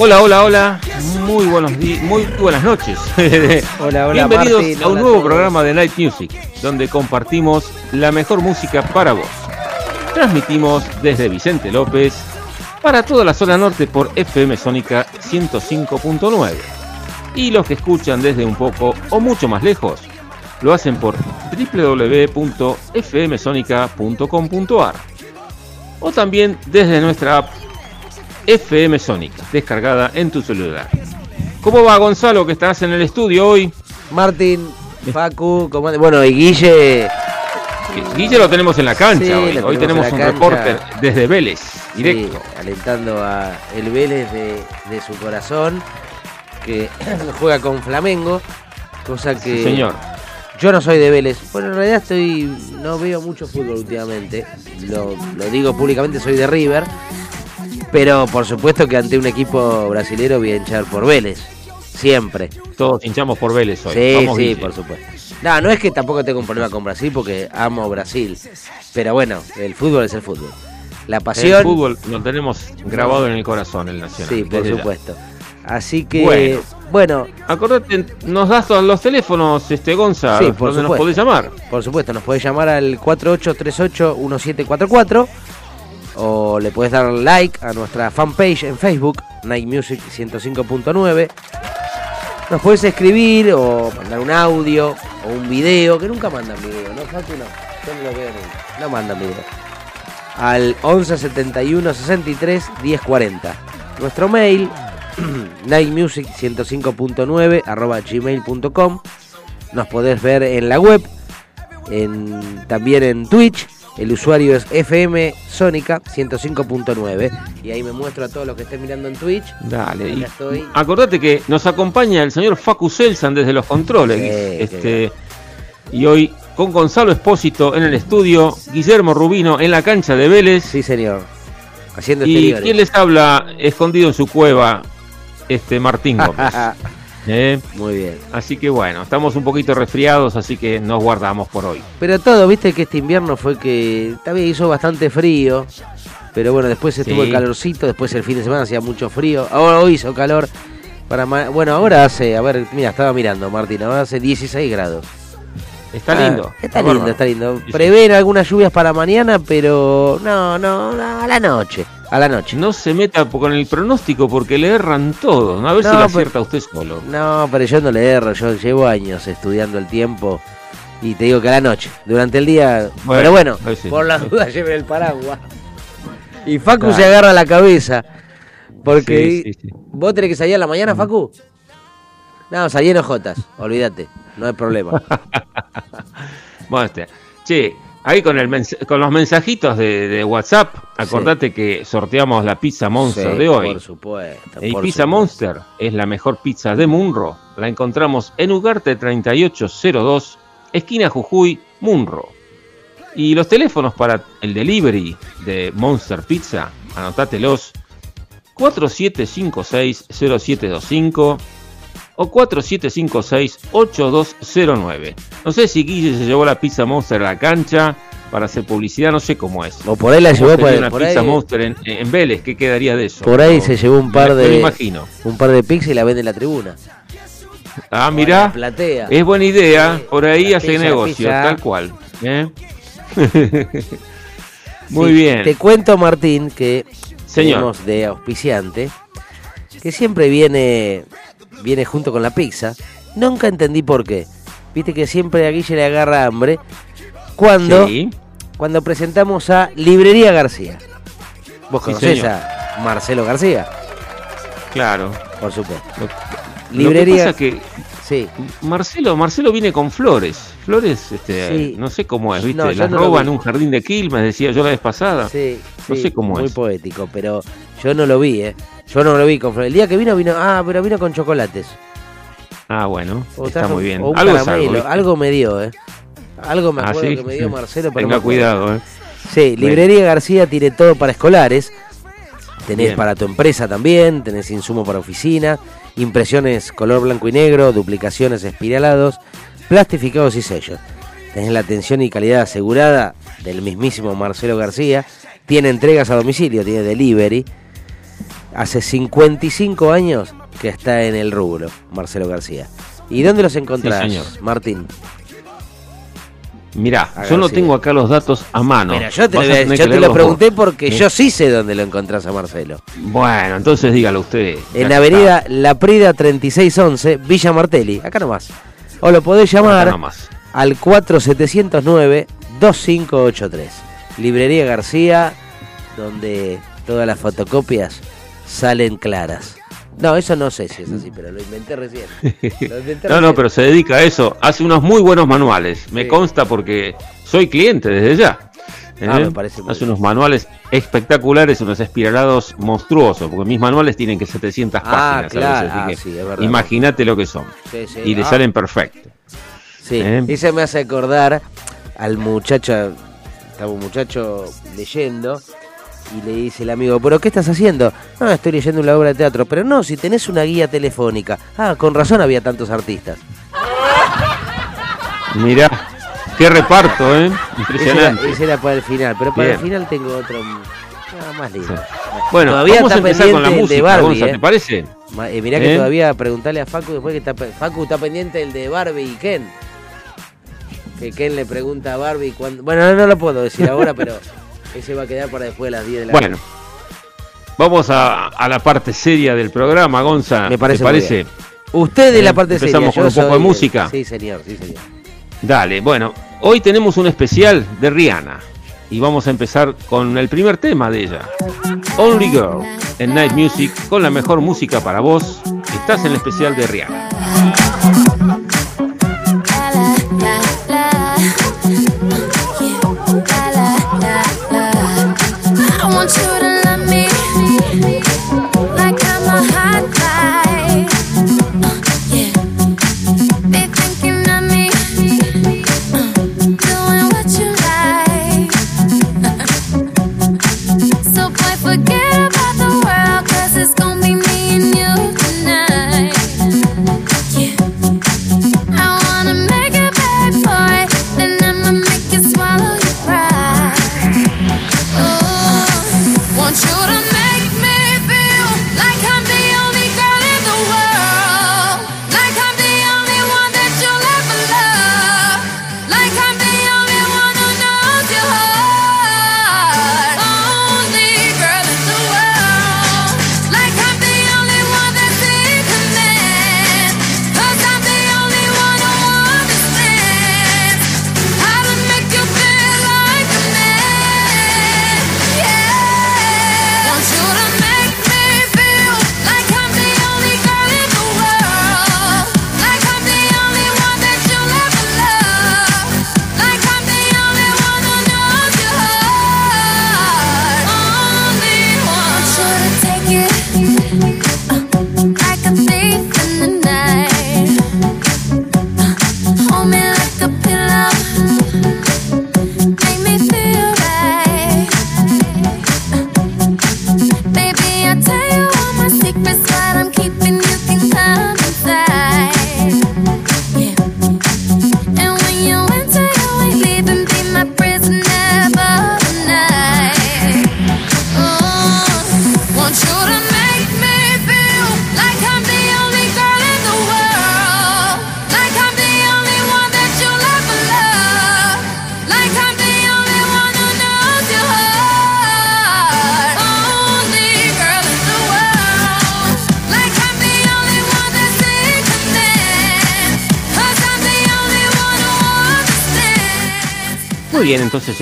Hola, hola, hola. Muy buenos días, muy buenas noches. Hola, hola, Bienvenidos Martín, a un hola nuevo programa de Night Music, donde compartimos la mejor música para vos. Transmitimos desde Vicente López para toda la zona norte por FM Sónica 105.9. Y los que escuchan desde un poco o mucho más lejos, lo hacen por www.fmsonica.com.ar o también desde nuestra app FM Sónica, descargada en tu celular. ¿Cómo va Gonzalo que estás en el estudio hoy? Martín, Facu, ¿cómo bueno, y Guille, Guille lo tenemos en la cancha Sí, hoy. tenemos tenemos en un cancha. reporter desde Vélez, directo. sí, alentando a el Vélez de, de su corazón, que juega con Flamengo, cosa que Sí, señor. yo no soy de Vélez. Bueno, en realidad estoy no veo mucho fútbol últimamente, lo, lo digo públicamente, soy de River, pero por supuesto que ante un equipo brasilero voy a hinchar por Vélez, siempre. Todos hinchamos por Vélez hoy. Sí, Vamos, sí, Guille. por supuesto. No, no es que tampoco tengo un problema con Brasil porque amo Brasil. Pero bueno, el fútbol es el fútbol. La pasión. El fútbol lo tenemos grabado en el corazón, el nacional. Sí, por ya. supuesto. Así que, Bueno. bueno, Acordate, nos das todos los teléfonos, este Gonza, Sí, por donde nos supuesto. podés llamar. por supuesto, nos podés llamar al 4838-1744 o le podés dar like a nuestra fanpage en Facebook, Night Music 105.9. Nos podés escribir o mandar un audio o un video, que nunca mandan video, ¿no? Facu, no. Yo no lo veo nunca. No mandan video. Al 11 71 63 10 40. Nuestro mail, nightmusic 105.9 arroba gmail.com. Nos podés ver en la web, en, también en Twitch. El usuario es FM Sónica 105.9. Y ahí me muestro a todos los que estén mirando en Twitch. Dale. Y estoy. acordate que nos acompaña el señor Facu Selsan desde los controles. Sí, este, y hoy con Gonzalo Espósito en el estudio, Guillermo Rubino en la cancha de Vélez. Sí, señor. Haciendo y exteriores. quién les habla escondido en su cueva, este Martín Gómez. ¿eh? Muy bien. Así que bueno, estamos un poquito resfriados, así que nos guardamos por hoy. Pero todo, viste que este invierno fue que también hizo bastante frío. Pero bueno, después estuvo Sí. el calorcito, después el fin de semana hacía mucho frío. Ahora hoy hizo calor. Para ma- bueno, ahora hace, a ver, mira, estaba mirando Martín, ahora hace 16 grados. Está Ah, lindo. Está lindo, está lindo. Prevén algunas lluvias para mañana, pero no, no, no, a la noche. A la noche. No se meta con el pronóstico porque le erran todo. ¿no? A ver si No, le pero- acierta usted solo. No, pero yo no le erro, yo llevo años estudiando el tiempo y te digo que a la noche, durante el día, Bueno, pero bueno, sí. por las dudas lleve el paraguas. Y Facu Claro. se agarra la cabeza, porque Sí, sí, sí. vos tenés que salir a la mañana, Facu. No, salí en ojotas, olvídate, no hay problema. Bueno, este, che, ahí con, el con los mensajitos de, de WhatsApp, acordate que sorteamos la pizza Monster Sí, de hoy. Por supuesto. Y Pizza supuesto. Monster es la mejor pizza de Munro. La encontramos en Ugarte 3802, esquina Jujuy, Munro. Y los teléfonos para el delivery de Monster Pizza, anotátelos 4756-0725 o 4756-8209. No sé si Guille se llevó la pizza Monster a la cancha para hacer publicidad, no sé cómo es. O por ahí la llevó por, una por pizza ahí. Monster en, en Vélez, ¿qué quedaría de eso? Por ahí se llevó un par me- me de imagino. un par de pizzas y la vende en la tribuna. Ah, la platea. Es buena idea, por ahí La hace pizza, negocio, tal cual. ¿eh? Muy Sí, bien. Te cuento, Martín, que Señor. de auspiciante, que siempre viene, viene junto con la pizza. Nunca entendí por qué. Viste que siempre a Guille le agarra hambre. Cuando, Sí, cuando presentamos a Librería García. Vos conocés a Marcelo García, claro. por supuesto. Librería. Lo que pasa Sí. Marcelo, Marcelo viene con flores. Flores, este, Sí. no sé cómo es, ¿viste? No, Las no roban en un jardín de Quilmes, decía yo la vez pasada. Sí, No sé cómo muy es. poético, pero yo no lo vi, ¿eh? Yo no lo vi con. El día que vino, vino. Ah, pero vino con chocolates. Ah, bueno, O está trajo- muy bien. o un Algo caramelo, algo, algo me dio, ¿eh? Algo me Ah, acuerdo ¿sí? que me dio Marcelo, pero Tenga cuidado, ¿eh? Sí, Librería García tiene todo para escolares. Tenés Bien. para tu empresa también, tenés insumo para oficina, impresiones color blanco y negro, duplicaciones espiralados, plastificados y sellos. Tenés la atención y calidad asegurada del mismísimo Marcelo García. Tiene entregas a domicilio, tiene delivery. Hace 55 años que está en el rubro, Marcelo García. ¿Y dónde los encontrás, señor. Martín? Mirá, A yo no tengo acá los datos a mano. Mira, yo te, lo, yo te pregunté vos. porque yo sí sé dónde lo encontrás a Marcelo. Bueno, entonces dígalo usted. En Ya Avenida La Prida 3611, Villa Martelli, acá nomás. O lo podés está, llamar al 4709-2583. Librería García, donde todas las fotocopias salen claras. No, eso no sé si es así, pero lo inventé recién. Lo inventé No, no, pero se dedica a eso. Hace unos muy buenos manuales. Me consta porque soy cliente desde ya. Ah, ¿Eh? me parece muy Hace bien. unos manuales espectaculares, unos espiralados monstruosos, porque mis manuales tienen que 700 Ah, páginas. claro. Ah, sí. Imagínate lo que son. Sí. Y le salen perfectos. Sí, ¿Eh? ese me hace acordar al muchacho, estaba un muchacho leyendo y le dice el amigo, ¿pero qué estás haciendo? No, estoy leyendo una obra de teatro, pero no, si tenés una guía telefónica. Ah, con razón había tantos artistas. Mirá, qué reparto, ¿eh? Ese era, Impresionante. ese era para el final, pero para Bien. el final tengo otro ah, más lindo. Bueno, Todavía vamos a está empezar con la pendiente el de música, Barbie, Gonza, ¿eh? ¿te parece? Eh, mirá que ¿Eh? todavía preguntarle a Facu después que está, Facu está pendiente el de Barbie y Ken. Que Ken le pregunta a Barbie cuándo. Bueno, no, no lo puedo decir ahora, pero ese va a quedar para después de las 10 de la Bueno, vamos a, a la parte seria del programa, Gonza. Me parece ¿Te muy parece? bien. Usted de Eh, la parte empezamos seria. con yo un poco de música. Sí, señor, sí, señor. Dale, bueno, hoy tenemos un especial de Rihanna y vamos a empezar con el primer tema de ella, Only Girl, en Night Music, con la mejor música para vos. Estás en el especial de Rihanna.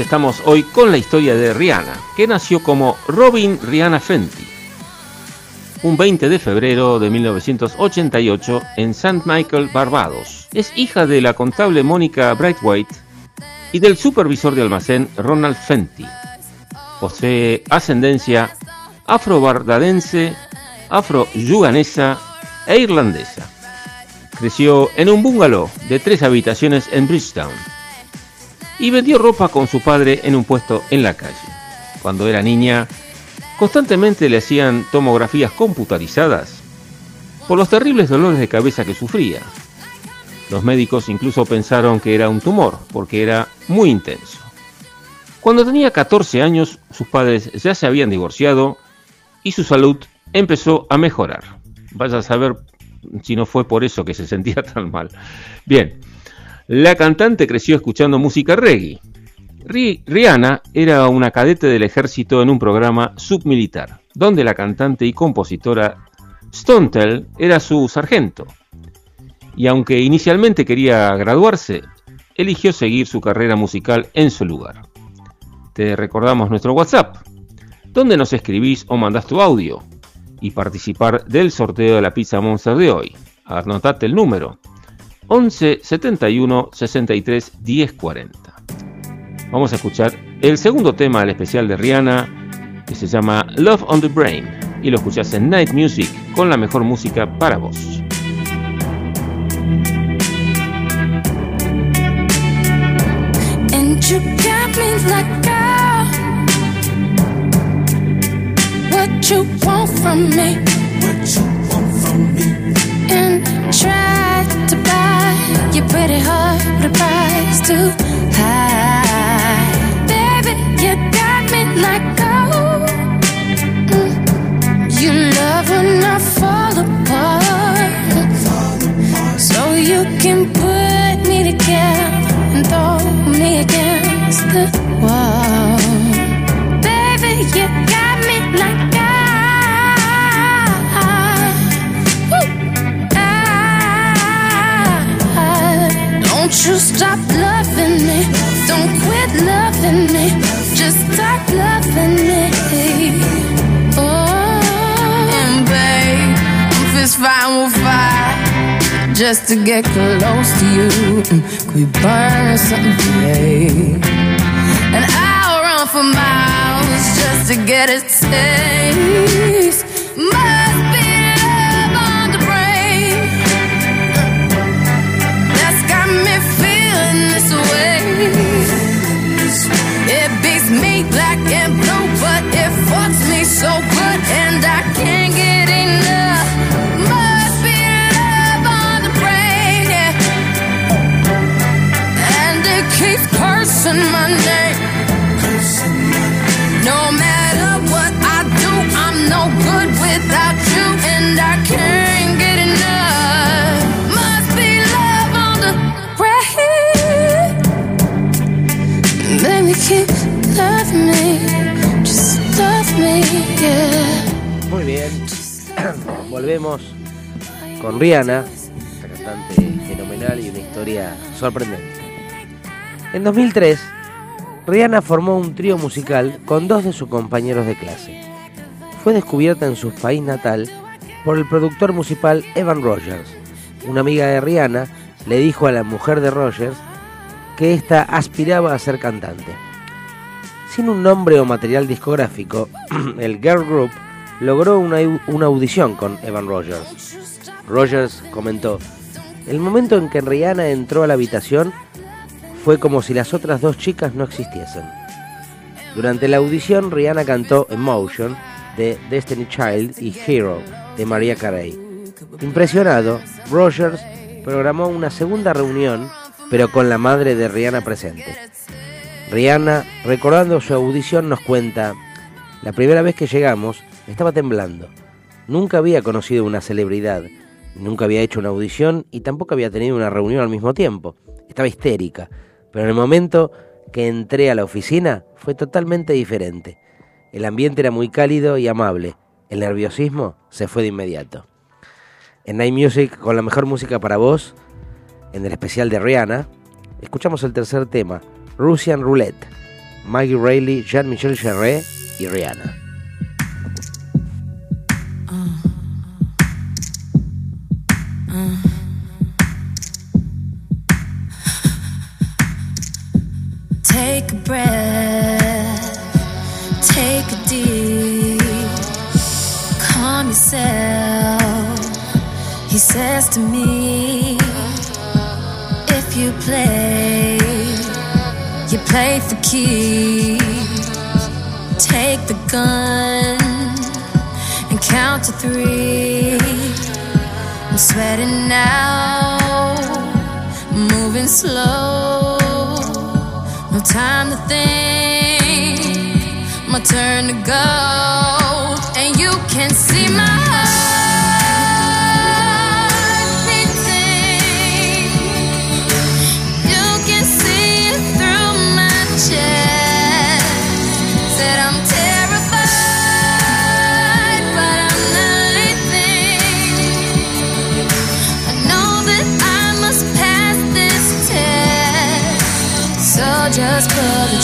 Estamos hoy con la historia de Rihanna, que nació como Robin Rihanna Fenty. un 20 de febrero de 1988 en St. Michael, Barbados. Es hija de la contable Mónica Brightwhite y del supervisor de almacén Ronald Fenty. Posee ascendencia afro-barbadense, afro-yuganesa e irlandesa. Creció en un bungalow de tres habitaciones en Bridgetown y vendió ropa con su padre en un puesto en la calle. Cuando era niña, constantemente le hacían tomografías computarizadas por los terribles dolores de cabeza que sufría. Los médicos incluso pensaron que era un tumor porque era muy intenso. Cuando tenía 14 años, sus padres ya se habían divorciado y su salud empezó a mejorar. Vaya a saber si no fue por eso que se sentía tan mal. Bien, la cantante creció escuchando música reggae. Ri- Rihanna era una cadete del ejército en un programa submilitar, donde la cantante y compositora Stontel era su sargento. Y aunque inicialmente quería graduarse, eligió seguir su carrera musical en su lugar. Te recordamos nuestro WhatsApp, donde nos escribís o mandás tu audio y participar del sorteo de la pizza Monster de hoy. Anotate el número 11 71 63 10 40. Vamos a escuchar el segundo tema del especial de Rihanna que se llama Love on the Brain y lo escuchás en Night Music con la mejor música para vos. And you got me like, girl, what you want from me? What you want from me? And try to buy your pretty heart with a price too high. Baby, you got me like, oh, mm. you love when I fall apart. So you can put me together and throw me against the wall. Stop loving me. Don't quit loving me. Just stop loving me. Oh, and babe, I'm fist fighting with fire just to get close to you. We burn something today? And I'll run for miles just to get a taste. Must so good, and I can't get enough. Must be love on the brain, yeah. And it keeps cursing my name. Volvemos con Rihanna, esta cantante fenomenal y una historia sorprendente. En 2003, Rihanna formó un trío musical con dos de sus compañeros de clase. Fue descubierta en su país natal por el productor musical Evan Rogers. Una amiga de Rihanna le dijo a la mujer de Rogers que ésta aspiraba a ser cantante. Sin un nombre o material discográfico, el girl group logró una, una audición con Evan Rogers. Rogers comentó, el momento en que Rihanna entró a la habitación fue como si las otras dos chicas no existiesen. Durante la audición, Rihanna cantó Emotion de Destiny Child y Hero de Maria Carey. Impresionado, Rogers programó una segunda reunión, pero con la madre de Rihanna presente. Rihanna, recordando su audición, nos cuenta, la primera vez que llegamos, estaba temblando. Nunca había conocido una celebridad, nunca había hecho una audición y tampoco había tenido una reunión al mismo tiempo. Estaba histérica, pero en el momento que entré a la oficina fue totalmente diferente. El ambiente era muy cálido y amable. El nerviosismo se fue de inmediato. En Night Music, con la mejor música para vos, en el especial de Rihanna, escuchamos el tercer tema, Russian Roulette, Maggie Reilly, Jean-Michel Jarre y Rihanna. Breath. Take a deep, calm yourself. He says to me, if you play, you play for keeps. Take the gun and count to three. I'm sweating now, moving slow. Time to think, my turn to go. And you can see my heart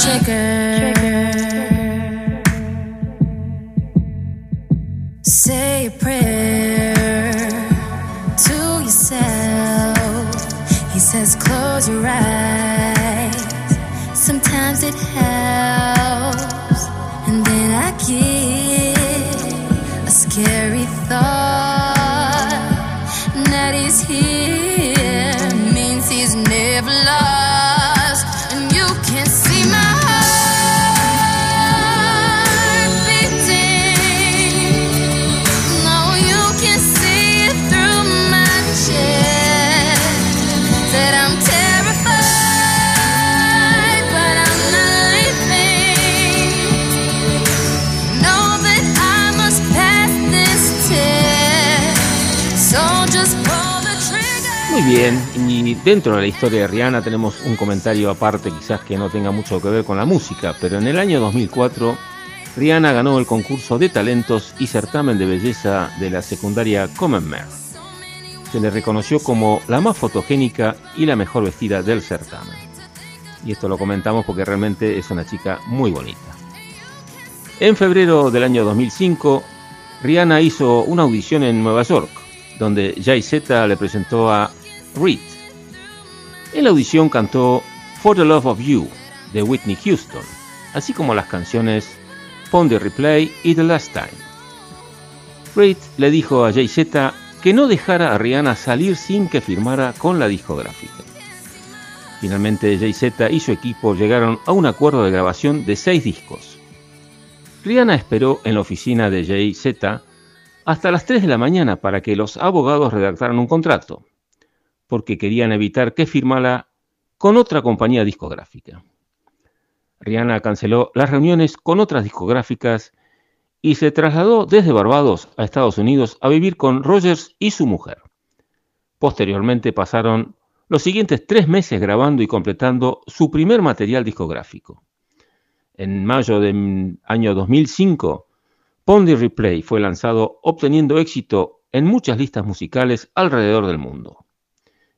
shaker. Dentro de la historia de Rihanna tenemos un comentario aparte, quizás que no tenga mucho que ver con la música, pero en el año 2004 Rihanna ganó el concurso de talentos y certamen de belleza de la secundaria Commonwealth. Se le reconoció como la más fotogénica y la mejor vestida del certamen. Y esto lo comentamos porque realmente es una chica muy bonita. En febrero del año 2005, Rihanna hizo una audición en Nueva York, donde Jay Z le presentó a Reed. En la audición cantó For the Love of You de Whitney Houston, así como las canciones Pon the Replay y The Last Time. Reed le dijo a Jay Z que no dejara a Rihanna salir sin que firmara con la discográfica. Finalmente Jay Z y su equipo llegaron a un acuerdo de grabación de seis discos. Rihanna esperó en la oficina de Jay Z hasta las 3 de la mañana para que los abogados redactaran un contrato, porque querían evitar que firmara con otra compañía discográfica. Rihanna canceló las reuniones con otras discográficas y se trasladó desde Barbados a Estados Unidos a vivir con Rogers y su mujer. Posteriormente pasaron los siguientes tres meses grabando y completando su primer material discográfico. En mayo del año 2005, Pondy Replay fue lanzado obteniendo éxito en muchas listas musicales alrededor del mundo.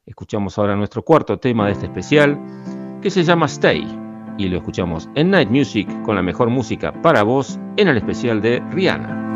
Escuchamos ahora nuestro cuarto tema de este especial, que se llama Stay, y lo escuchamos en Night Music con la mejor música para vos en el especial de Rihanna.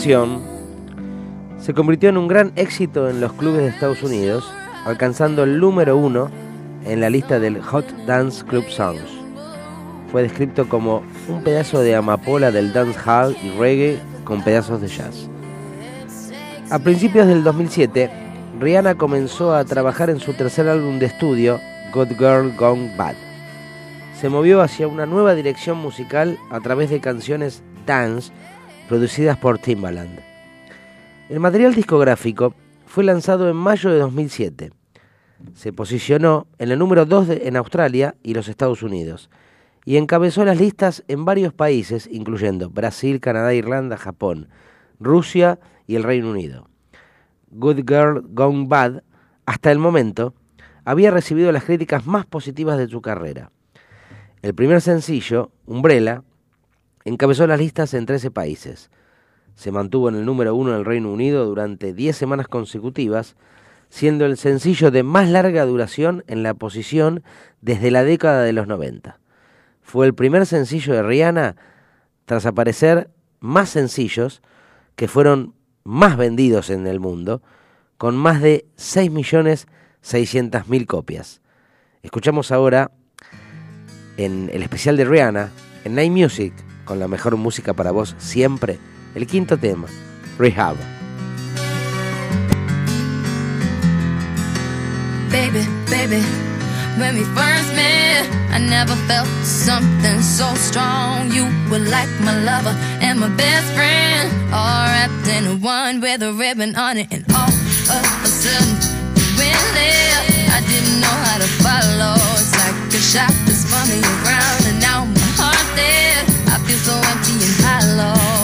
Canción se convirtió en un gran éxito en los clubes de Estados Unidos, alcanzando el número uno en la lista del Hot Dance Club Songs. Fue descrito como un pedazo de amapola del dancehall y reggae con pedazos de jazz. A principios del 2007, Rihanna comenzó a trabajar en su tercer álbum de estudio, Good Girl Gone Bad. Se movió hacia una nueva dirección musical a través de canciones dance producidas por Timbaland. El material discográfico fue lanzado en mayo de 2007. Se posicionó en el número 2 de- en Australia y los Estados Unidos y encabezó las listas en varios países, incluyendo Brasil, Canadá, Irlanda, Japón, Rusia y el Reino Unido. Good Girl Gone Bad, hasta el momento, había recibido las críticas más positivas de su carrera. El primer sencillo, Umbrella, encabezó las listas en 13 países. Se mantuvo en el número uno en el Reino Unido durante 10 semanas consecutivas, siendo el sencillo de más larga duración en la posición desde la década de los 90. Fue el primer sencillo de Rihanna tras aparecer más sencillos que fueron más vendidos en el mundo, con más de 6.600.000 copias. Escuchamos ahora en el especial de Rihanna, en Night Music, con la mejor música para vos siempre, el quinto tema, Rehab. Baby, baby, when we first met, I never felt something so strong. You were like my lover and my best friend, all wrapped in one with a ribbon on it. And all of a sudden, you went there. I didn't know how to follow. It's like a shot that's spun me around, and now my heart's dead. Feel so empty and hollow.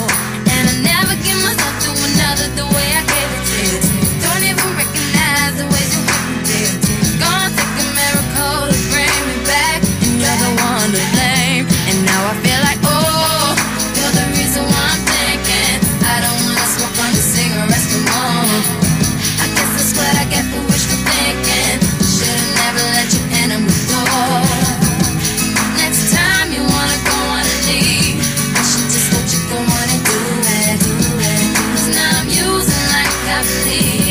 I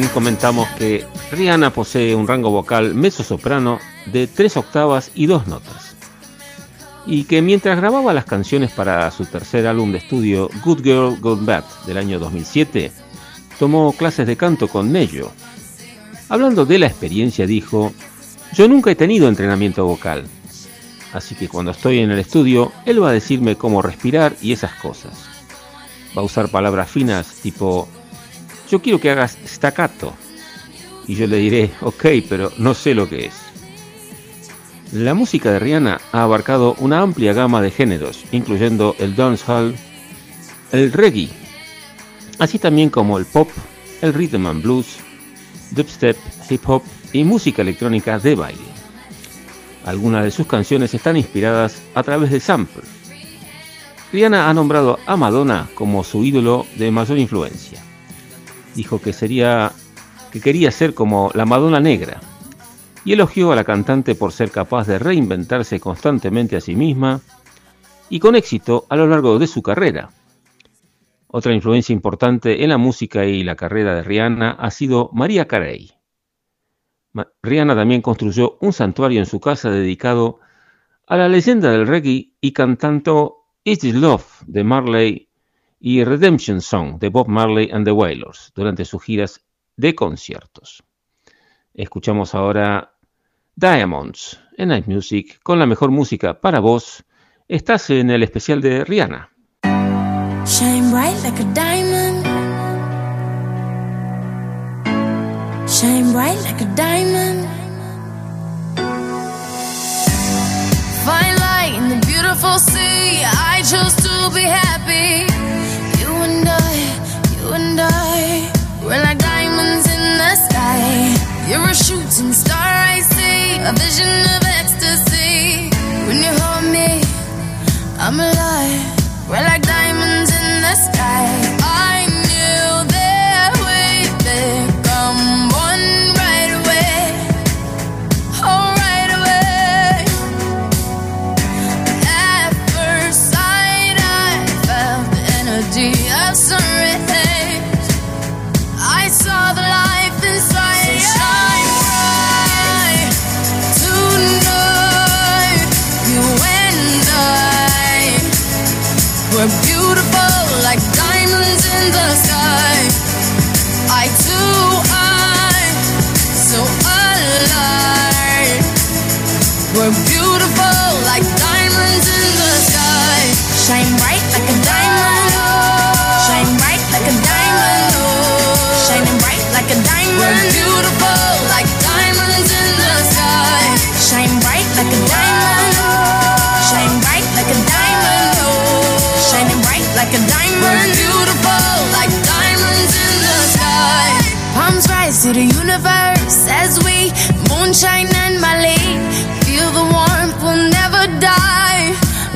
bien, comentamos que Rihanna posee un rango vocal mezzo-soprano de tres octavas y dos notas. Y que mientras grababa las canciones para su tercer álbum de estudio Good Girl Gone Bad del año 2007, tomó clases de canto con Nello. Hablando de la experiencia dijo, yo nunca he tenido entrenamiento vocal, así que cuando estoy en el estudio, él va a decirme cómo respirar y esas cosas. Va a usar palabras finas tipo yo quiero que hagas staccato. Y yo le diré, ok, pero no sé lo que es. La música de Rihanna ha abarcado una amplia gama de géneros, incluyendo el dancehall, el reggae, así también como el pop, el rhythm and blues, dubstep, hip hop y música electrónica de baile. Algunas de sus canciones están inspiradas a través de samples. Rihanna ha nombrado a Madonna como su ídolo de mayor influencia dijo que sería que quería ser como la Madonna negra y elogió a la cantante por ser capaz de reinventarse constantemente a sí misma y con éxito a lo largo de su carrera. Otra influencia importante en la música y la carrera de Rihanna ha sido María Carey. Rihanna también construyó un santuario en su casa dedicado a la leyenda del reggae y cantando Is This Love de Marley y Redemption Song de Bob Marley and the Wailers durante sus giras de conciertos. Escuchamos ahora Diamonds en Night Music con la mejor música para vos. Estás en el especial de Rihanna. Shine bright like a diamond. Shine bright like a diamond. Fine light in the beautiful sea. I chose to be happy. And I, we're like diamonds in the sky. You're a shooting star, I see, a vision of ecstasy. When you hold me, I'm alive.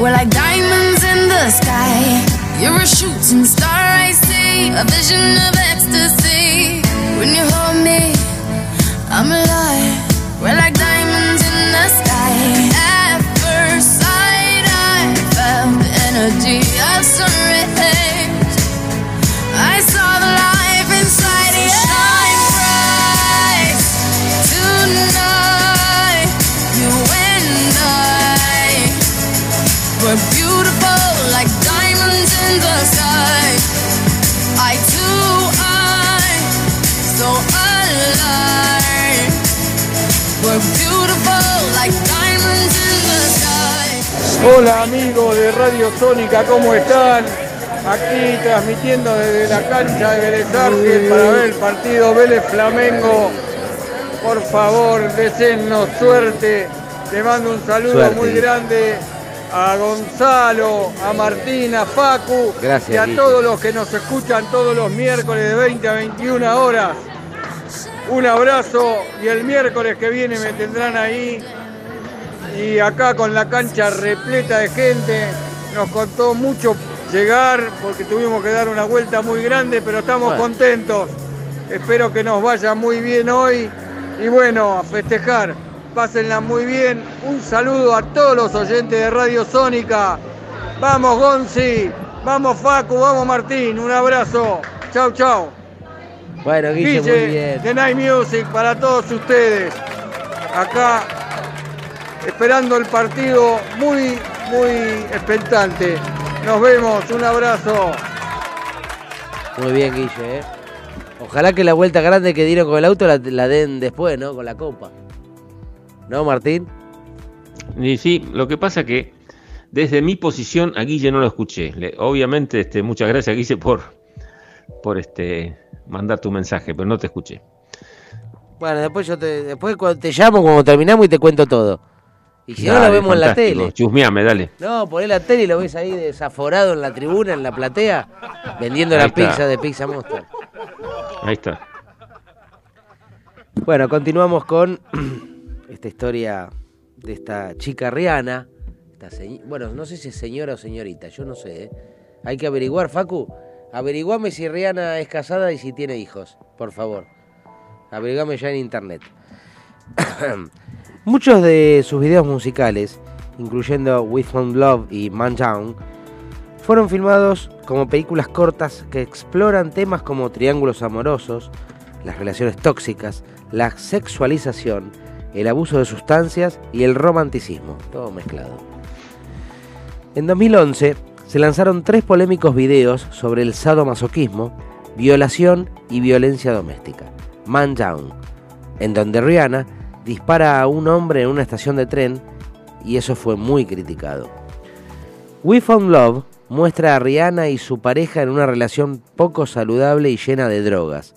We're like diamonds in the sky. You're a shooting star, I see. A vision of ecstasy. Hola amigos de Radio Sónica, ¿cómo están? Aquí transmitiendo desde la cancha de Vélez para ver el partido Vélez Flamengo. Por favor, deseennos suerte. Le mando un saludo Suerte. muy grande a Gonzalo, a Martín, a Facu Gracias, y a Guille. todos los que nos escuchan todos los miércoles de 20 a 21 horas. Un abrazo y el miércoles que viene me tendrán ahí y acá con la cancha repleta de gente. Nos costó mucho llegar porque tuvimos que dar una vuelta muy grande, pero estamos Bueno. contentos. Espero que nos vaya muy bien hoy y bueno, a festejar. Pásenla muy bien. Un saludo a todos los oyentes de Radio Sónica. Vamos Gonzi, vamos Facu, vamos Martín. Un abrazo. Chau, chau. Bueno, Guille, muy Guille, bien. de Night Music para todos ustedes. Acá esperando el partido muy, muy expectante. Nos vemos, un abrazo. Muy bien, Guille, ¿eh? Ojalá que la vuelta grande que dieron con el auto la, la den después, ¿no? Con la copa. ¿No, Martín? Y sí, lo que pasa que desde mi posición a Guille no lo escuché. Le- obviamente, este, muchas gracias Guille por, por este, mandar tu mensaje, pero no te escuché. Bueno, después yo te, después te llamo cuando terminamos y te cuento todo. Y si no lo vemos en la tele. Chusmeame, dale. No, poné la tele y lo ves ahí desaforado en la tribuna, en la platea, vendiendo Ahí la está. pizza de Pizza Monster. Ahí está. Bueno, continuamos con esta historia de esta chica Rihanna. Esta se- bueno, no sé si es señora o señorita, yo no sé. ¿eh? Hay que averiguar, Facu. Averiguame si Rihanna es casada y si tiene hijos, por favor. Averiguame ya en internet. Muchos de sus videos musicales, incluyendo We Found Love y Man Down, fueron filmados como películas cortas que exploran temas como triángulos amorosos, las relaciones tóxicas, la sexualización, el abuso de sustancias y el romanticismo, todo mezclado. En 2011, se lanzaron tres polémicos videos sobre el sadomasoquismo, violación y violencia doméstica. Man Down, en donde Rihanna dispara a un hombre en una estación de tren y eso fue muy criticado. We Found Love muestra a Rihanna y su pareja en una relación poco saludable y llena de drogas.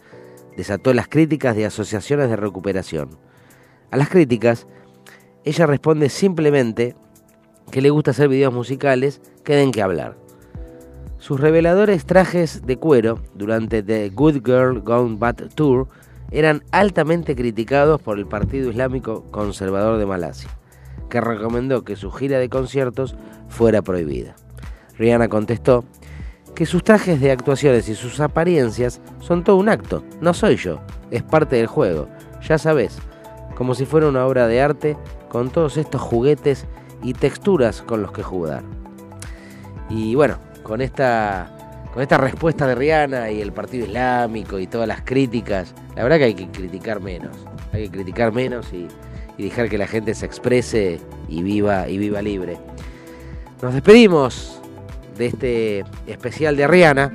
Desató las críticas de asociaciones de recuperación. A las críticas, ella responde simplemente que le gusta hacer videos musicales que den que hablar. Sus reveladores trajes de cuero durante The Good Girl Gone Bad Tour eran altamente criticados por el Partido Islámico Conservador de Malasia, que recomendó que su gira de conciertos fuera prohibida. Rihanna contestó que sus trajes de actuaciones y sus apariencias son todo un acto, no soy yo, es parte del juego, ya sabes, como si fuera una obra de arte con todos estos juguetes y texturas con los que jugar. Y bueno, con esta, con esta respuesta de Rihanna y el Partido Islámico y todas las críticas, la verdad que hay que criticar menos, hay que criticar menos y, dejar que la gente se exprese y viva, y viva libre. Nos despedimos de este especial de Rihanna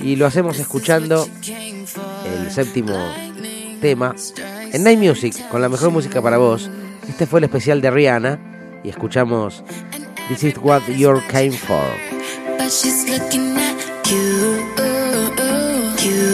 y lo hacemos escuchando el séptimo tema en Night Music con la mejor música para vos. Este fue el especial de Rihanna y escuchamos This is what you came for. But she's looking at you, you,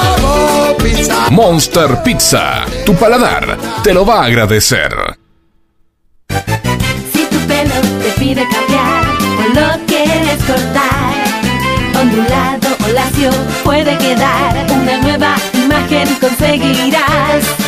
Monster Pizza, tu paladar te lo va a agradecer. Si tu pelo te pide cambiar o lo quieres cortar, ondulado o lacio puede quedar una nueva imagen conseguirás.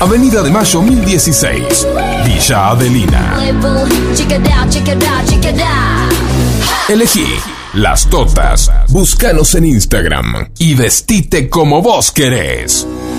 Avenida de Mayo 1016. Villa Adelina. Elegí las totas. Búscanos en Instagram y vestite como vos querés.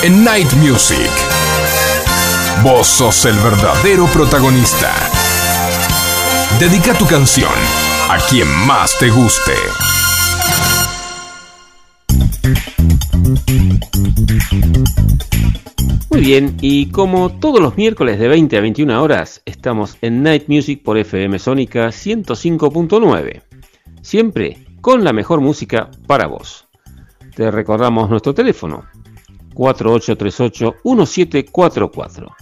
En Night Music, vos sos el verdadero protagonista. Dedica tu canción a quien más te guste. Muy bien, y como todos los miércoles de 20 a 21 horas, estamos en Night Music por FM Sónica 105.9. Siempre con la mejor música para vos. Te recordamos nuestro teléfono 4838-1744.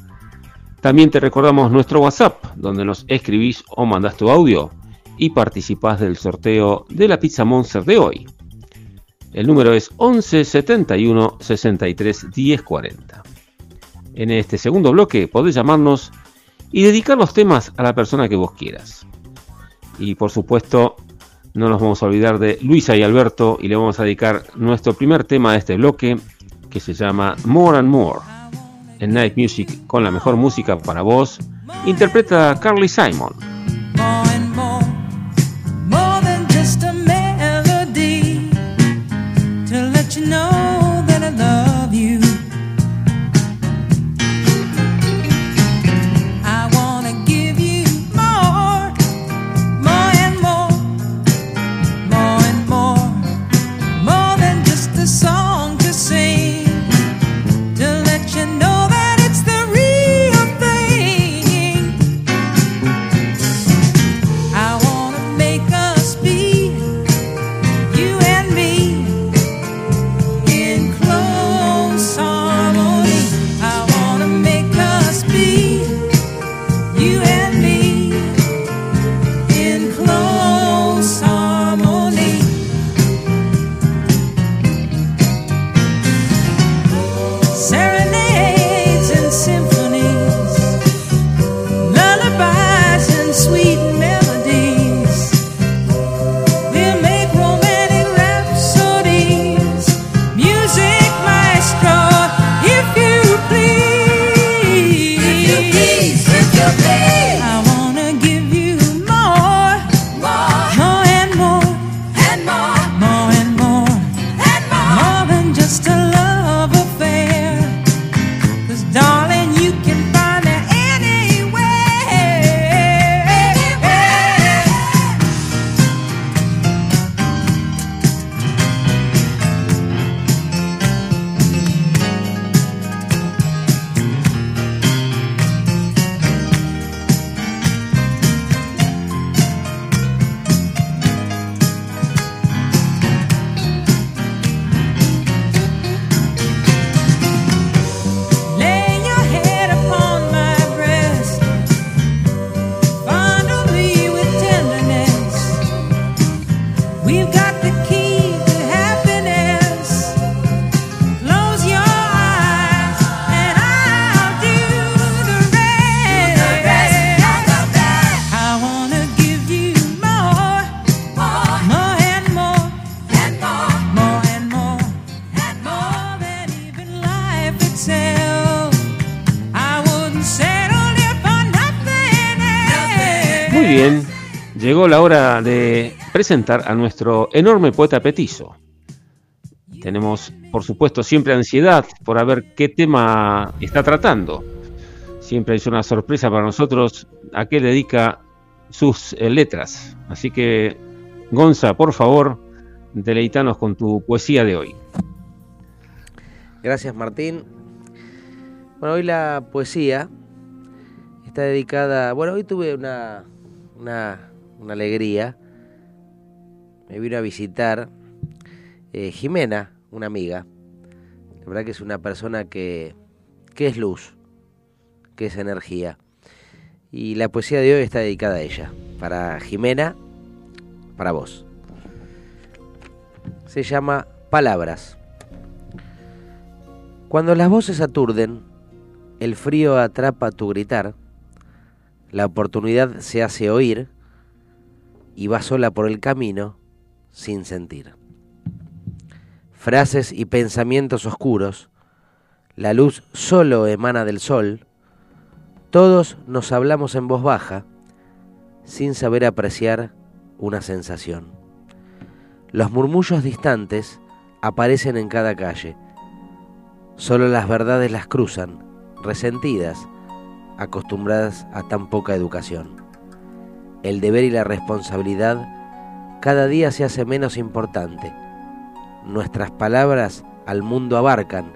También te recordamos nuestro WhatsApp, donde nos escribís o mandás tu audio y participás del sorteo de la pizza Monster de hoy. El número es 11 71 63 10 40. En este segundo bloque podés llamarnos y dedicar los temas a la persona que vos quieras. Y por supuesto, no nos vamos a olvidar de Luisa y Alberto y le vamos a dedicar nuestro primer tema de este bloque que se llama More and More. En Night Music con la mejor música para vos, interpreta Carly Simon. Presentar a nuestro enorme poeta petizo. Tenemos, por supuesto, siempre ansiedad por a ver qué tema está tratando. Siempre es una sorpresa para nosotros a qué dedica sus eh, letras. Así que, Gonza, por favor, deleitanos con tu poesía de hoy. Gracias Martín. Bueno, hoy la poesía está dedicada... Bueno, hoy tuve una, una, una alegría. Me vino a visitar eh, Jimena, una amiga. La verdad que es una persona que, que es luz, que es energía. Y la poesía de hoy está dedicada a ella. Para Jimena, para vos. Se llama Palabras. Cuando las voces aturden, el frío atrapa tu gritar, la oportunidad se hace oír y va sola por el camino sin sentir. Frases y pensamientos oscuros, la luz solo emana del sol, todos nos hablamos en voz baja sin saber apreciar una sensación. Los murmullos distantes aparecen en cada calle, Solo las verdades las cruzan, resentidas, acostumbradas a tan poca educación. El deber y la responsabilidad cada día se hace menos importante. Nuestras palabras al mundo abarcan.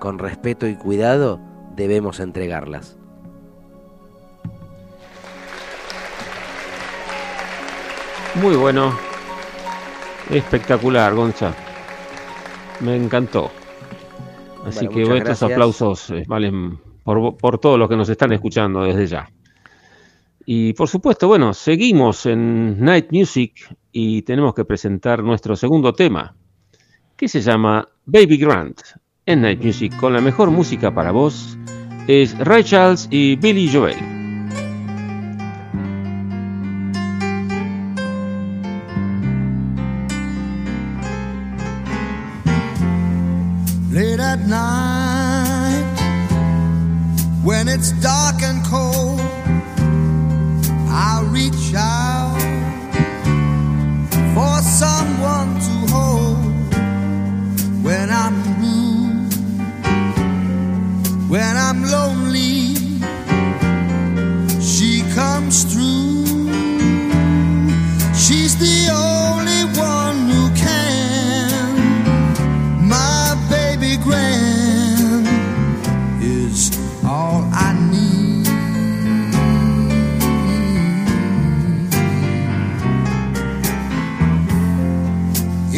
Con respeto y cuidado debemos entregarlas. Muy bueno. Espectacular, Gonza. Me encantó. Así Bueno, que estos gracias. aplausos eh, valen por, por todos los que nos están escuchando desde ya. Y por supuesto, bueno, seguimos en Night Music y tenemos que presentar nuestro segundo tema, que se llama Baby Grant. En Night Music, con la mejor música para vos, es Ray Charles y Billy Joel. late at night when it's dark and cold I'll reach out someone to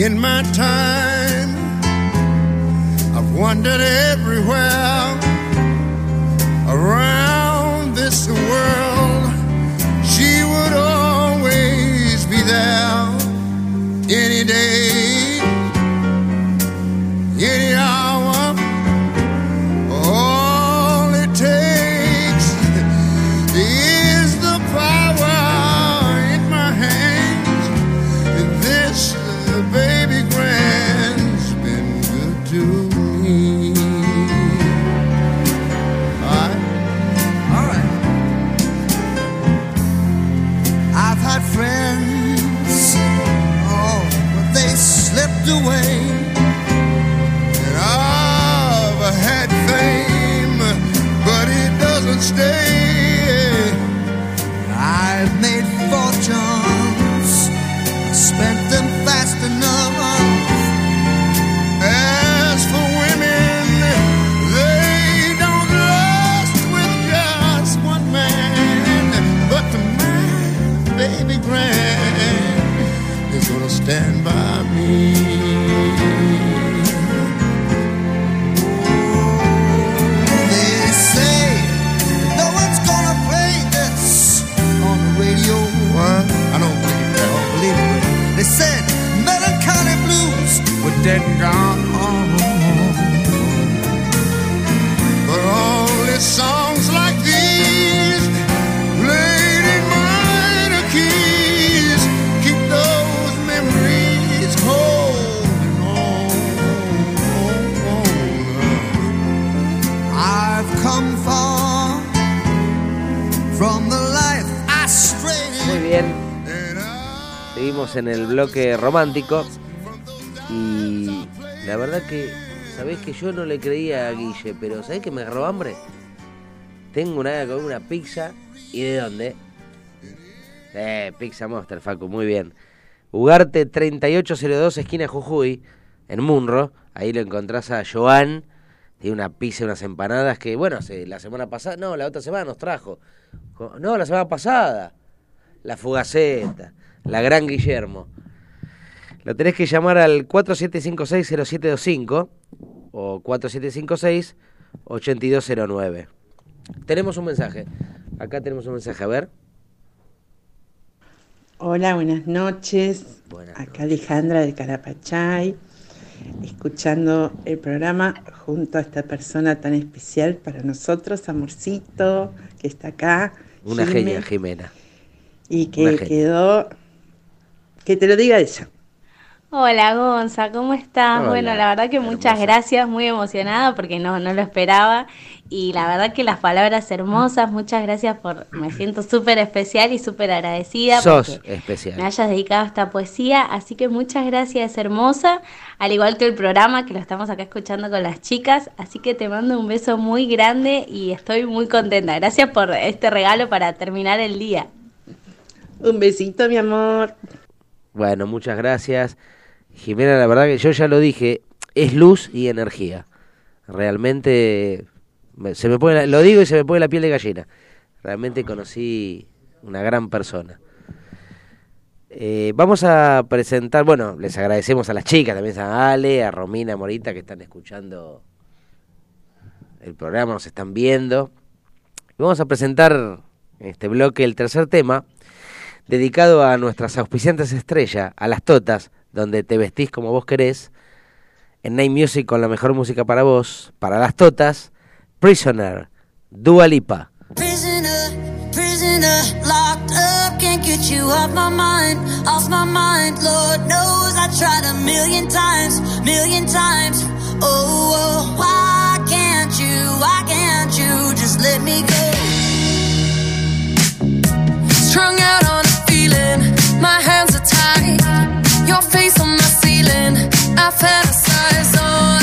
In my time, I've wandered everywhere Muy in. bien. Estamos en el bloque romántico la verdad que, ¿sabés que yo no le creía a Guille? Pero ¿sabés que me agarró hambre? Tengo una gana comer una pizza. ¿Y de dónde? Eh, Pizza Monster, Facu, muy bien. Ugarte 3802, esquina Jujuy, en Munro. Ahí lo encontrás a Joan. Tiene una pizza y unas empanadas que, bueno, se- la semana pasada, no, la otra semana nos trajo. No, la semana pasada. La Fugaceta, la Gran Guillermo. Lo tenés que llamar al 4756-0725 o 4756-8209. Tenemos un mensaje. Acá tenemos un mensaje, a ver. Hola, buenas noches. Buenas Acá Alejandra de Carapachay, escuchando el programa junto a esta persona tan especial para nosotros, Amorcito, que está acá. Una Jime, genia, Jimena. Y que quedó. Que te lo diga ella. Hola Gonza, ¿cómo estás? Hola, bueno, la verdad que muchas hermosa. gracias, muy emocionada porque no, no lo esperaba y la verdad que las palabras hermosas, muchas gracias por, me siento súper especial y súper agradecida Sos porque especial. me hayas dedicado a esta poesía, así que muchas gracias hermosa, al igual que el programa que lo estamos acá escuchando con las chicas, así que te mando un beso muy grande y estoy muy contenta. Gracias por este regalo para terminar el día. Un besito, mi amor. Bueno, muchas gracias. Jimena, la verdad que yo ya lo dije, es luz y energía. Realmente, me- se me pone la- lo digo y se me pone la piel de gallina. Realmente conocí una gran persona. Eh, vamos a presentar, bueno, les agradecemos a las chicas, también a Ale, a Romina, a Morita, que están escuchando el programa, nos están viendo. Vamos a presentar en este bloque el tercer tema, dedicado a nuestras auspiciantes estrella, a las Totas, donde te vestís como vos querés. En Night Music con la mejor música para vos, para las Totas, Prisoner, Dua Lipa. Prisoner, prisoner, locked up, can't get you off my mind, off my mind. Lord knows I tried a million times, million times. Oh, oh, why can't you, why can't you just let me go? Strung out on a feeling, my hands are tied. Your face on my ceiling, I fantasize. Oh,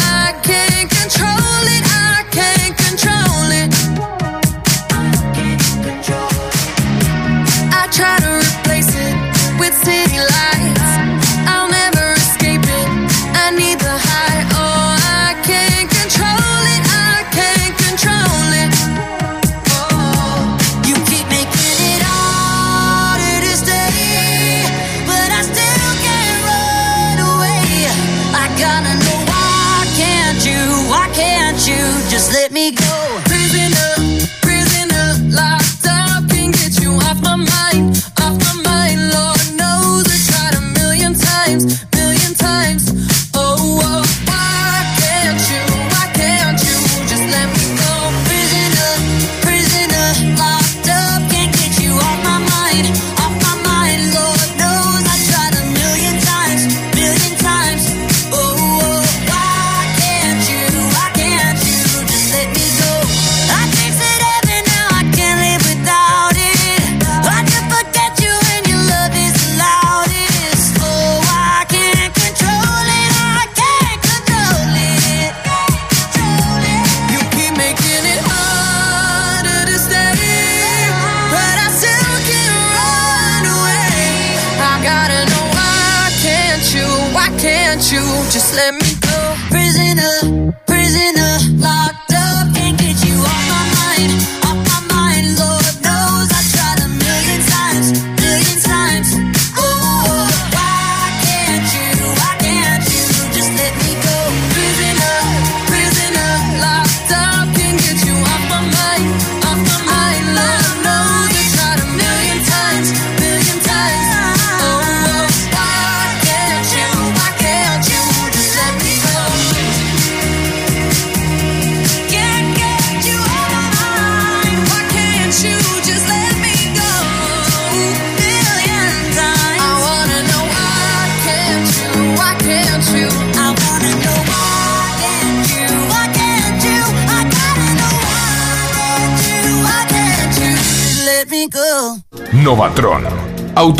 let me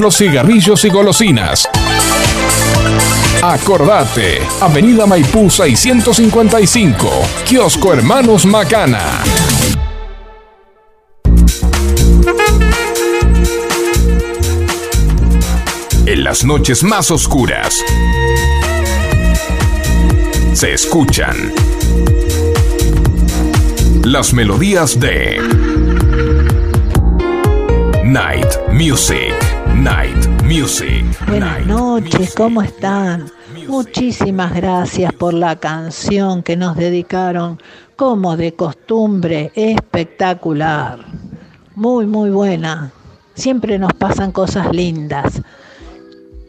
los cigarrillos y golosinas. Acordate, Avenida Maipú 655, Kiosco Hermanos Macana. En las noches más oscuras se escuchan las melodías de Night Music. Night Music. Buenas noches, ¿cómo están? Muchísimas gracias por la canción que nos dedicaron, como de costumbre, espectacular. Muy, muy buena. Siempre nos pasan cosas lindas.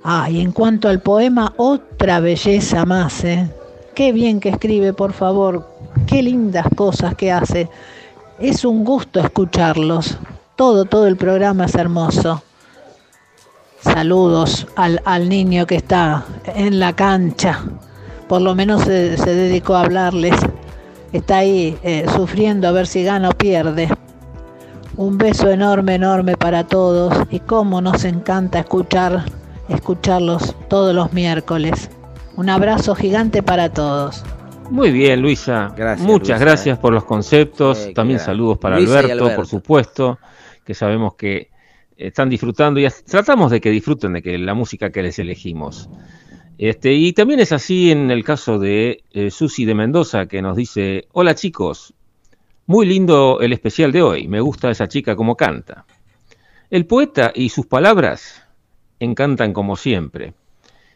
Ah, y en cuanto al poema, otra belleza más, ¿eh? Qué bien que escribe, por favor. Qué lindas cosas que hace. Es un gusto escucharlos. Todo, todo el programa es hermoso. Saludos al, al niño que está en la cancha. Por lo menos se, se dedicó a hablarles. Está ahí eh, sufriendo a ver si gana o pierde. Un beso enorme, enorme para todos. Y cómo nos encanta escuchar, escucharlos todos los miércoles. Un abrazo gigante para todos. Muy bien, Luisa. Gracias, Muchas Luisa. gracias por los conceptos. Eh, También saludos para Alberto. por supuesto, que sabemos que están disfrutando y tratamos de que disfruten de que la música que les elegimos. Este, y también es así en el caso de eh, Susi de Mendoza, que nos dice, hola chicos, muy lindo el especial de hoy, me gusta esa chica como canta. El poeta y sus palabras encantan como siempre,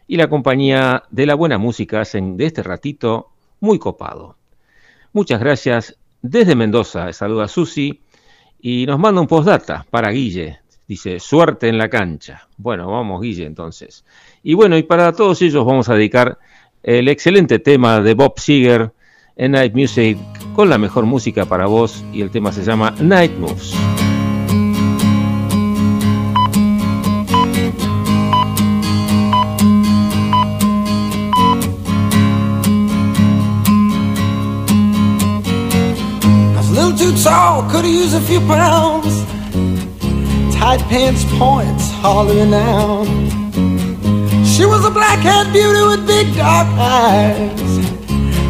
y la compañía de la buena música hacen de este ratito muy copado. Muchas gracias desde Mendoza, saluda Susi, y nos manda un postdata para Guille. Dice, suerte en la cancha. Bueno, vamos Guille entonces. Y bueno, y para todos ellos vamos a dedicar el excelente tema de Bob Seger en Night Music con la mejor música para vos y el tema se llama Night Moves. Too tall. Tight pants points, hardly out. She was a black-haired beauty with big dark eyes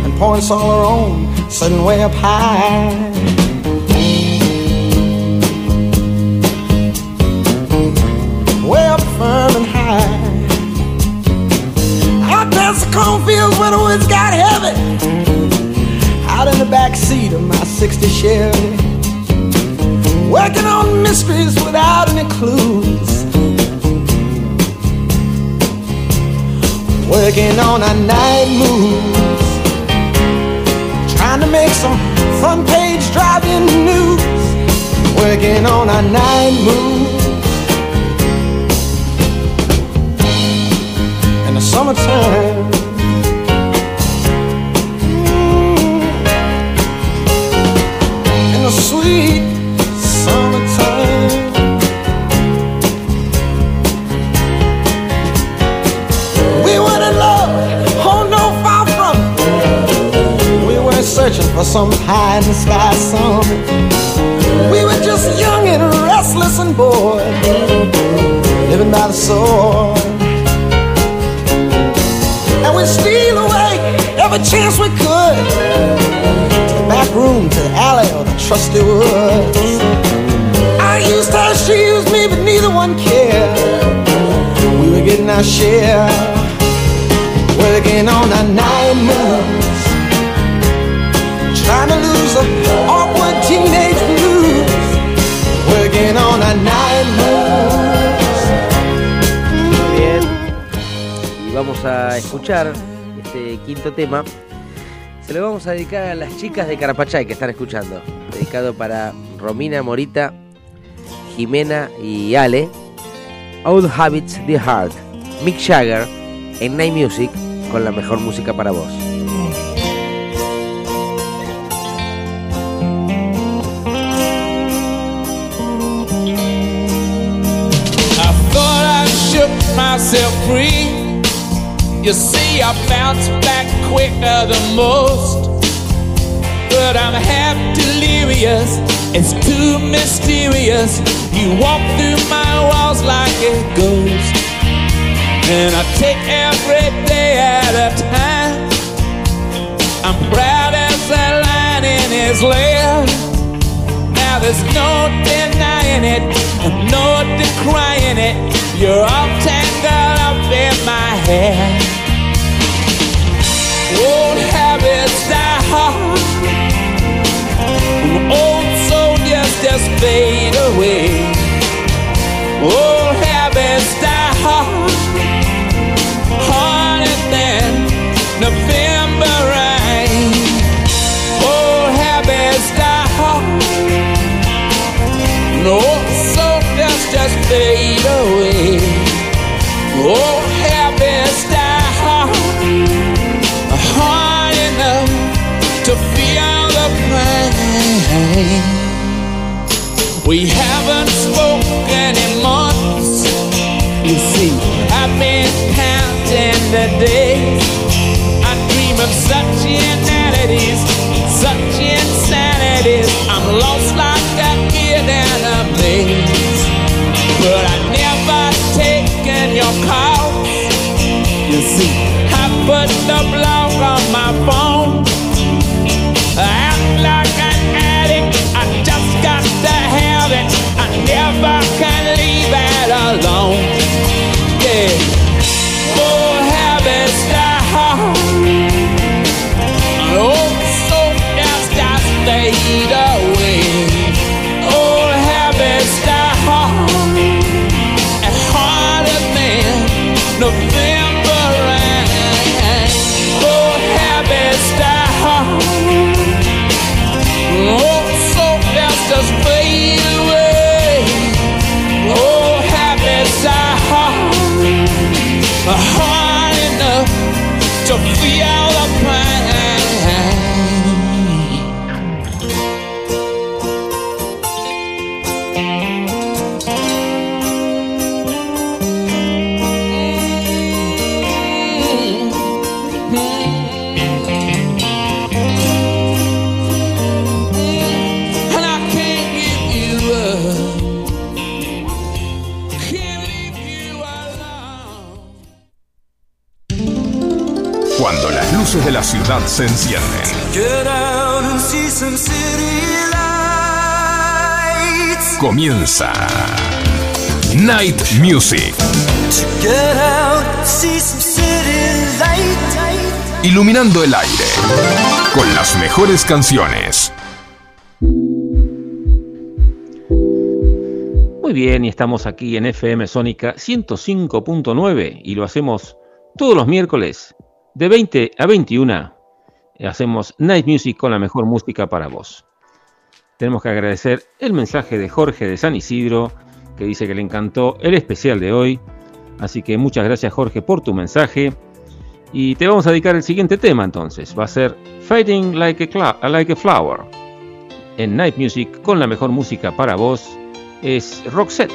and points all her own, sitting way up high. Way up firm and high. Out past the cornfields where the woods got heavy out in the back seat of my 60 Chevy. Working on mysteries without any clues. Working on our night moves. Trying to make some front page driving news. Working on our night moves. In the summertime. Some high in the sky summit. We were just young and restless and bored, living by the sword. And we'd steal away every chance we could to the back room, to the alley, or the trusty woods. I used her, she used me, but neither one cared. We were getting our share. working on a night moves, bien. Y vamos a escuchar este quinto tema. Se lo vamos a dedicar a las chicas de Carapachay que están escuchando. Dedicado para Romina Morita, Jimena y Ale. Old Habits, The Heart. Mick Jagger en Night Music con la mejor música para vos. Myself free. You see, I bounced back quicker than most. But I'm half delirious, it's too mysterious. You walk through my walls like a ghost. And I take every day at a time. I'm proud as a lion in his lair. There's no denying it, no decrying it. You're all tangled up in my hair. Old habits die hard. Old soldiers just fade away. Old habits die hard. Harder than November Just fade away. Oh, Hard. Hard enough to feel the pain. We haven't spoken in months. You see, I've been counting the days. I dream of such inanities, such insanities. I'm lost your car. A heart se comienza Night Music, iluminando el aire con las mejores canciones. Muy bien, y estamos aquí en FM Sónica 105.9 y lo hacemos todos los miércoles de 20 a 21. Hacemos Night Music con la mejor música para vos. Tenemos que agradecer el mensaje de Jorge de San Isidro que dice que le encantó el especial de hoy. Así que muchas gracias Jorge por tu mensaje. Y te vamos a dedicar el siguiente tema entonces. Va a ser Fighting Like a, like a Flower. En Night Music con la mejor música para vos es Roxette.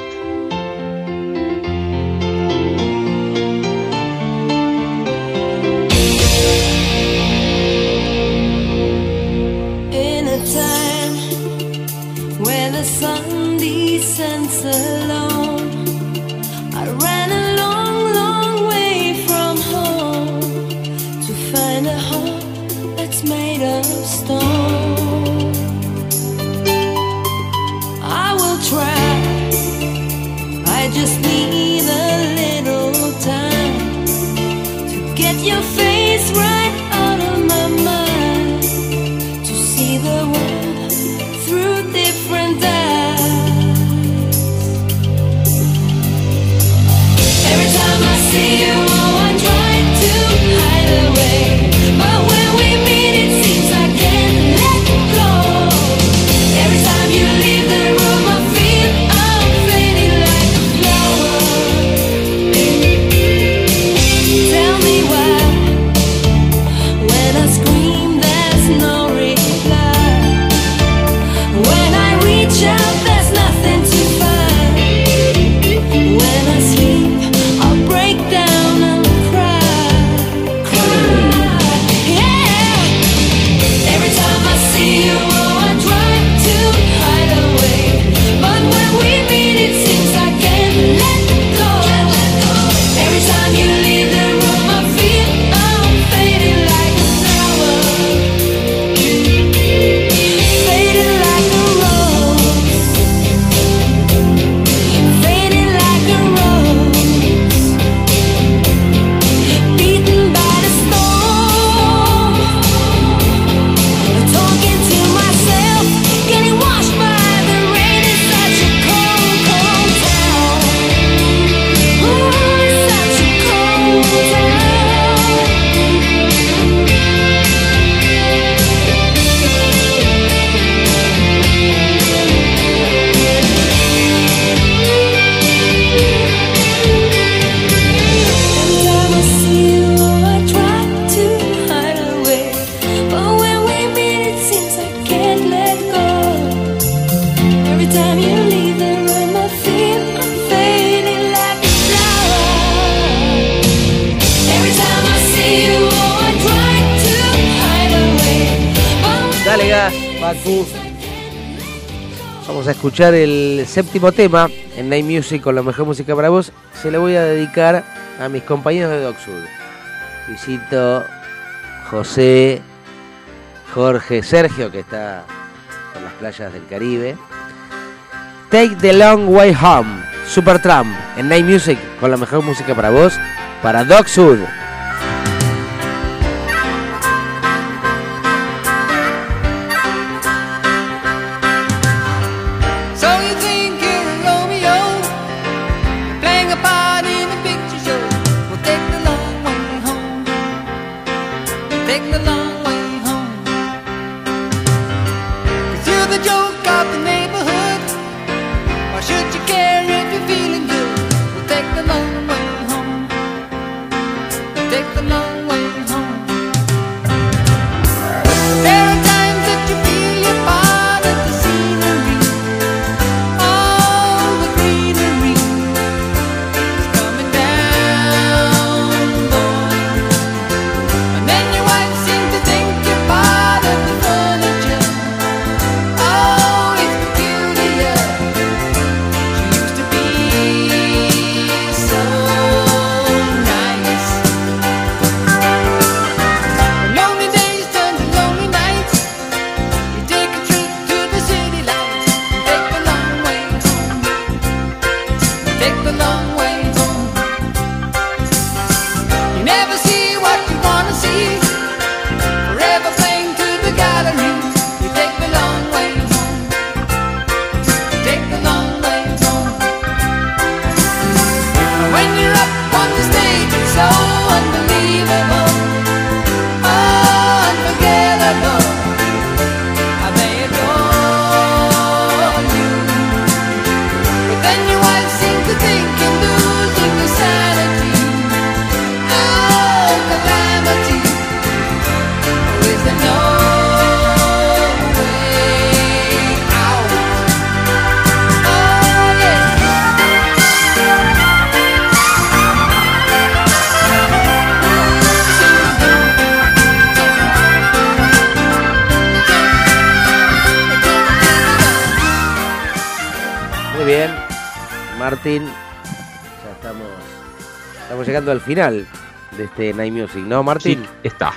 El séptimo tema en Night Music con la mejor música para vos. Se lo voy a dedicar a mis compañeros de Docsud. Luisito, José, Jorge, Sergio, que está por las playas del Caribe. Take the Long Way Home, Supertramp, en Night Music con la mejor música para vos, para Docsud. So Martín. Ya estamos, estamos llegando al final de este Night Music, ¿no, Martín? Sí, está.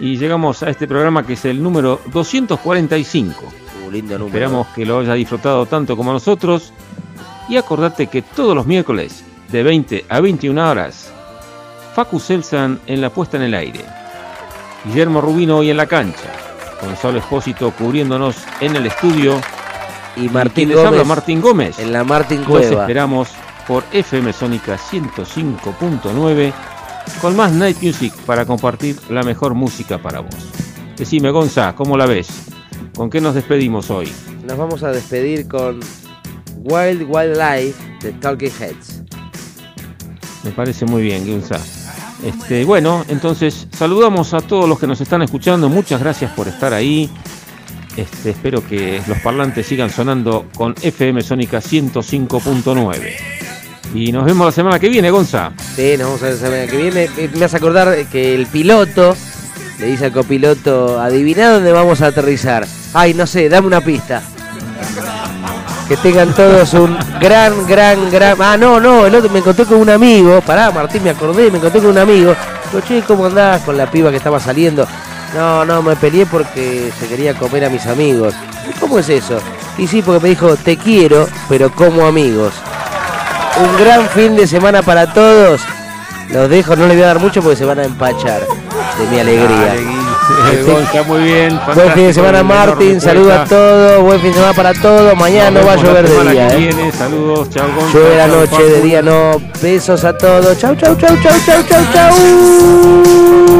Y llegamos a este programa que es el número 245. Un lindo número. Esperamos que lo haya disfrutado tanto como nosotros. Y acordate que todos los miércoles, de 20 a 21 horas, Facu Selsan en la puesta en el aire. Guillermo Rubino hoy en la cancha. Gonzalo Espósito cubriéndonos en el estudio. Y Martín habla Gómez Martín Gómez. en la Martín Los Cueva. esperamos por FM Sónica 105.9 con más Night Music para compartir la mejor música para vos. Decime, Gonza, ¿cómo la ves? ¿Con qué nos despedimos hoy? Nos vamos a despedir con Wild Wild Life de Talking Heads. Me parece muy bien, Gonza. Este, bueno, entonces saludamos a todos los que nos están escuchando. Muchas gracias por estar ahí. Este, espero que los parlantes sigan sonando con FM Sónica 105.9. Y nos vemos la semana que viene, Gonza. Sí, nos ver la semana que viene. Eh, Me hace acordar que el piloto le dice al copiloto, adivina dónde vamos a aterrizar. Ay, no sé, dame una pista. Que tengan todos un gran, gran, gran... Ah, no, no, el otro me encontré con un amigo. Pará, Martín, me acordé, me encontré con un amigo. Digo, che, ¿cómo andás con la piba que estaba saliendo? No, no, me peleé porque se quería comer a mis amigos. ¿Y ¿Cómo es eso? Y sí, porque me dijo, te quiero, pero como amigos. Un gran fin de semana para todos. Los dejo, no les voy a dar mucho porque se van a empachar de mi alegría. Este, muy bien. Buen fin de semana, Martín. Saludos a todos. Buen fin de semana para todos. Mañana no va a llover de día. ¿eh? Viene, saludos, Gonza. Llueve la noche, de día no. Besos a todos. Chau, chau, chau, chau, chau, chau, chau.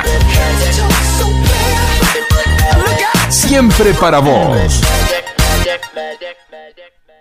Siempre para vos.